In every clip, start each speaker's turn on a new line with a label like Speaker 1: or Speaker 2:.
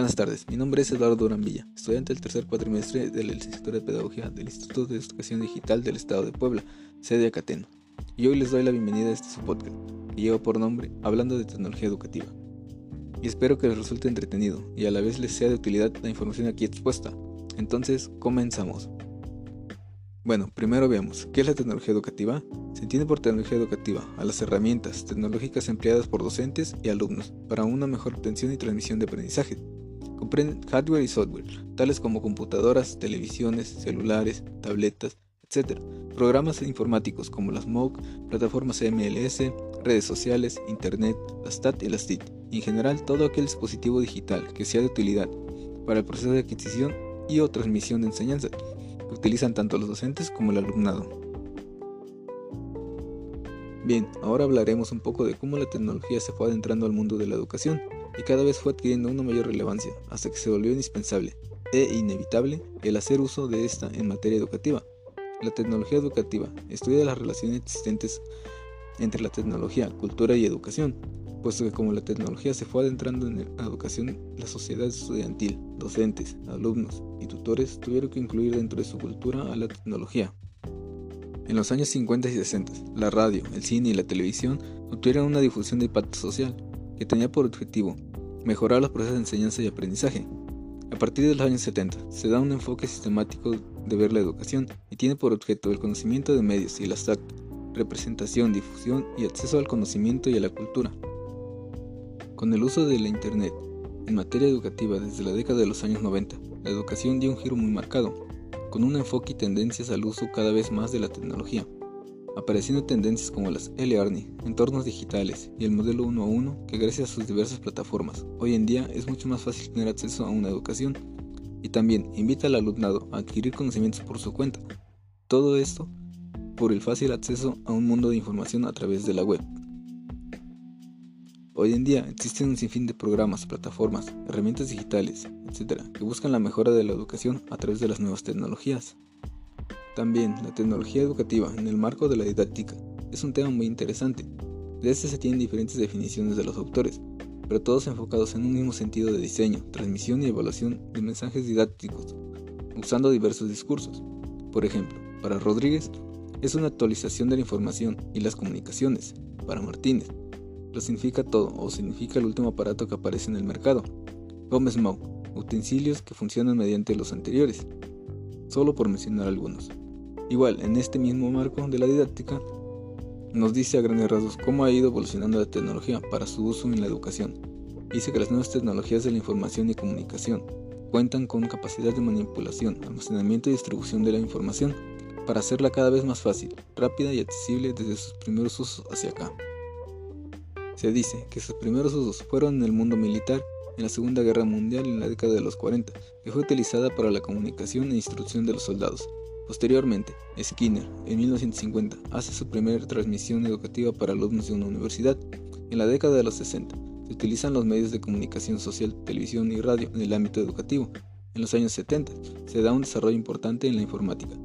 Speaker 1: Buenas tardes, mi nombre es Eduardo Durán Villa, estudiante del tercer cuatrimestre de la licenciatura de Pedagogía del Instituto de Educación Digital del Estado de Puebla, sede Acateno, y hoy les doy la bienvenida a este su podcast, que lleva por nombre Hablando de Tecnología Educativa. Y espero que les resulte entretenido y a la vez les sea de utilidad la información aquí expuesta. Entonces, comenzamos. Bueno, primero veamos, ¿qué es la tecnología educativa? Se entiende por tecnología educativa a las herramientas tecnológicas empleadas por docentes y alumnos para una mejor obtención y transmisión de aprendizaje. Comprenden hardware y software, tales como computadoras, televisiones, celulares, tabletas, etc. Programas informáticos como las MOOC, plataformas MLS, redes sociales, Internet, las TAT y las TIT, y en general todo aquel dispositivo digital que sea de utilidad para el proceso de adquisición y o transmisión de enseñanza, que utilizan tanto los docentes como el alumnado. Bien, ahora hablaremos un poco de cómo la tecnología se fue adentrando al mundo de la educación y cada vez fue adquiriendo una mayor relevancia hasta que se volvió indispensable e inevitable el hacer uso de esta en materia educativa. La tecnología educativa estudia las relaciones existentes entre la tecnología, cultura y educación, puesto que como la tecnología se fue adentrando en la educación, la sociedad estudiantil, docentes, alumnos y tutores tuvieron que incluir dentro de su cultura a la tecnología. En los años 50 y 60, la radio, el cine y la televisión obtuvieron una difusión de impacto social, que tenía por objetivo mejorar los procesos de enseñanza y aprendizaje. A partir de los años 70 se da un enfoque sistemático de ver la educación y tiene por objeto el conocimiento de medios y las TAC, representación, difusión y acceso al conocimiento y a la cultura. Con el uso de la Internet en materia educativa desde la década de los años 90, la educación dio un giro muy marcado, con un enfoque y tendencias al uso cada vez más de la tecnología apareciendo tendencias como las e-learning, entornos digitales y el modelo 1 a 1 que gracias a sus diversas plataformas hoy en día es mucho más fácil tener acceso a una educación y también invita al alumnado a adquirir conocimientos por su cuenta. Todo esto por el fácil acceso a un mundo de información a través de la web. Hoy en día existen un sinfín de programas, plataformas, herramientas digitales, etc., que buscan la mejora de la educación a través de las nuevas tecnologías. También la tecnología educativa en el marco de la didáctica es un tema muy interesante. De este se tienen diferentes definiciones de los autores, pero todos enfocados en un mismo sentido de diseño, transmisión y evaluación de mensajes didácticos, usando diversos discursos. Por ejemplo, para Rodríguez es una actualización de la información y las comunicaciones. Para Martínez, lo significa todo o significa el último aparato que aparece en el mercado. Gómez Mau, utensilios que funcionan mediante los anteriores, solo por mencionar algunos. Igual, en este mismo marco de la didáctica, nos dice a grandes rasgos cómo ha ido evolucionando la tecnología para su uso en la educación. Dice que las nuevas tecnologías de la información y comunicación cuentan con capacidad de manipulación, almacenamiento y distribución de la información para hacerla cada vez más fácil, rápida y accesible desde sus primeros usos hacia acá. Se dice que sus primeros usos fueron en el mundo militar en la Segunda Guerra Mundial en la década de los 40, que fue utilizada para la comunicación e instrucción de los soldados, Posteriormente, Skinner, en 1950, hace su primera transmisión educativa para alumnos de una universidad. En la década de los 60, se utilizan los medios de comunicación social, televisión y radio en el ámbito educativo. En los años 70, se da un desarrollo importante en la informática.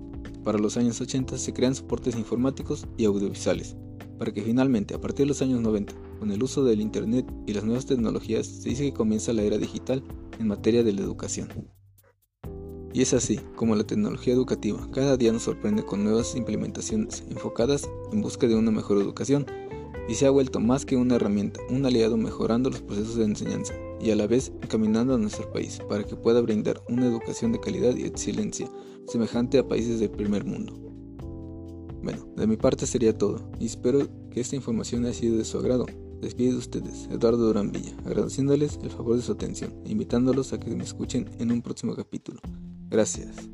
Speaker 1: Para los años 80 se crean soportes informáticos y audiovisuales, para que finalmente, a partir de los años 90, con el uso del Internet y las nuevas tecnologías, se dice que comienza la era digital en materia de la educación. Y es así como la tecnología educativa cada día nos sorprende con nuevas implementaciones enfocadas en busca de una mejor educación y se ha vuelto más que una herramienta, un aliado mejorando los procesos de enseñanza y a la vez encaminando a nuestro país para que pueda brindar una educación de calidad y excelencia semejante a países del primer mundo. Bueno, de mi parte sería todo y espero que esta información haya sido de su agrado. Despide de ustedes, Eduardo Durán Villa, agradeciéndoles el favor de su atención e invitándolos a que me escuchen en un próximo capítulo. Gracias.